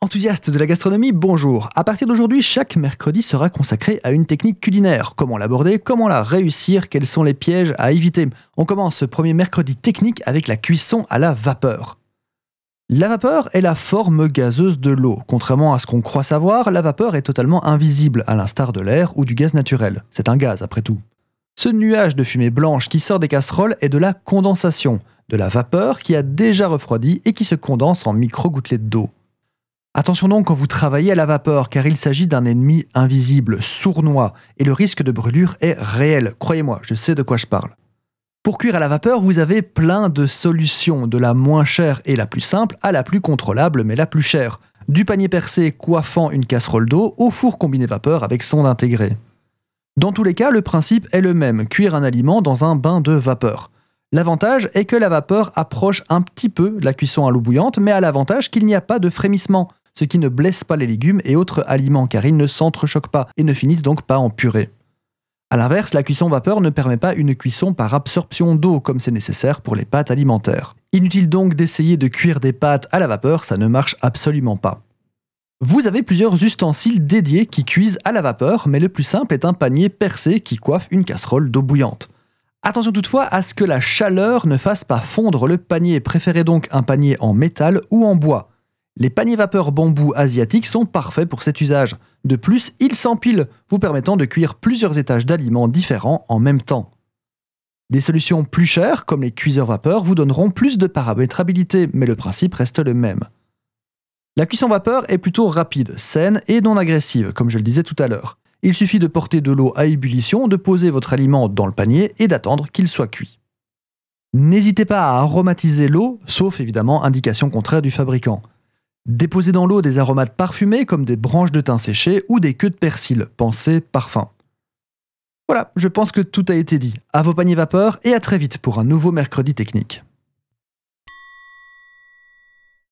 Enthousiaste de la gastronomie, bonjour. À partir d'aujourd'hui, chaque mercredi sera consacré à une technique culinaire. Comment l'aborder, comment la réussir, quels sont les pièges à éviter? On commence ce premier mercredi technique avec la cuisson à la vapeur. La vapeur est la forme gazeuse de l'eau. Contrairement à ce qu'on croit savoir, la vapeur est totalement invisible, à l'instar de l'air ou du gaz naturel. C'est un gaz après tout. Ce nuage de fumée blanche qui sort des casseroles est de la condensation, de la vapeur qui a déjà refroidi et qui se condense en micro-gouttelettes d'eau. Attention donc quand vous travaillez à la vapeur, car il s'agit d'un ennemi invisible, sournois, et le risque de brûlure est réel. Croyez-moi, je sais de quoi je parle. Pour cuire à la vapeur, vous avez plein de solutions, de la moins chère et la plus simple à la plus contrôlable mais la plus chère. Du panier percé coiffant une casserole d'eau au four combiné vapeur avec sonde intégrée. Dans tous les cas, le principe est le même, cuire un aliment dans un bain de vapeur. L'avantage est que la vapeur approche un petit peu la cuisson à l'eau bouillante, mais à l'avantage qu'il n'y a pas de frémissement ce qui ne blesse pas les légumes et autres aliments car ils ne s'entrechoquent pas et ne finissent donc pas en purée. A l'inverse, la cuisson vapeur ne permet pas une cuisson par absorption d'eau comme c'est nécessaire pour les pâtes alimentaires. Inutile donc d'essayer de cuire des pâtes à la vapeur, ça ne marche absolument pas. Vous avez plusieurs ustensiles dédiés qui cuisent à la vapeur, mais le plus simple est un panier percé qui coiffe une casserole d'eau bouillante. Attention toutefois à ce que la chaleur ne fasse pas fondre le panier, préférez donc un panier en métal ou en bois. Les paniers vapeur bambou asiatiques sont parfaits pour cet usage. De plus, ils s'empilent, vous permettant de cuire plusieurs étages d'aliments différents en même temps. Des solutions plus chères, comme les cuiseurs vapeur, vous donneront plus de paramétrabilité, mais le principe reste le même. La cuisson vapeur est plutôt rapide, saine et non agressive, comme je le disais tout à l'heure. Il suffit de porter de l'eau à ébullition, de poser votre aliment dans le panier et d'attendre qu'il soit cuit. N'hésitez pas à aromatiser l'eau, sauf évidemment indication contraire du fabricant. Déposez dans l'eau des aromates parfumés comme des branches de thym séchées ou des queues de persil, pensez parfum. Voilà, je pense que tout a été dit. À vos paniers vapeur et à très vite pour un nouveau mercredi technique.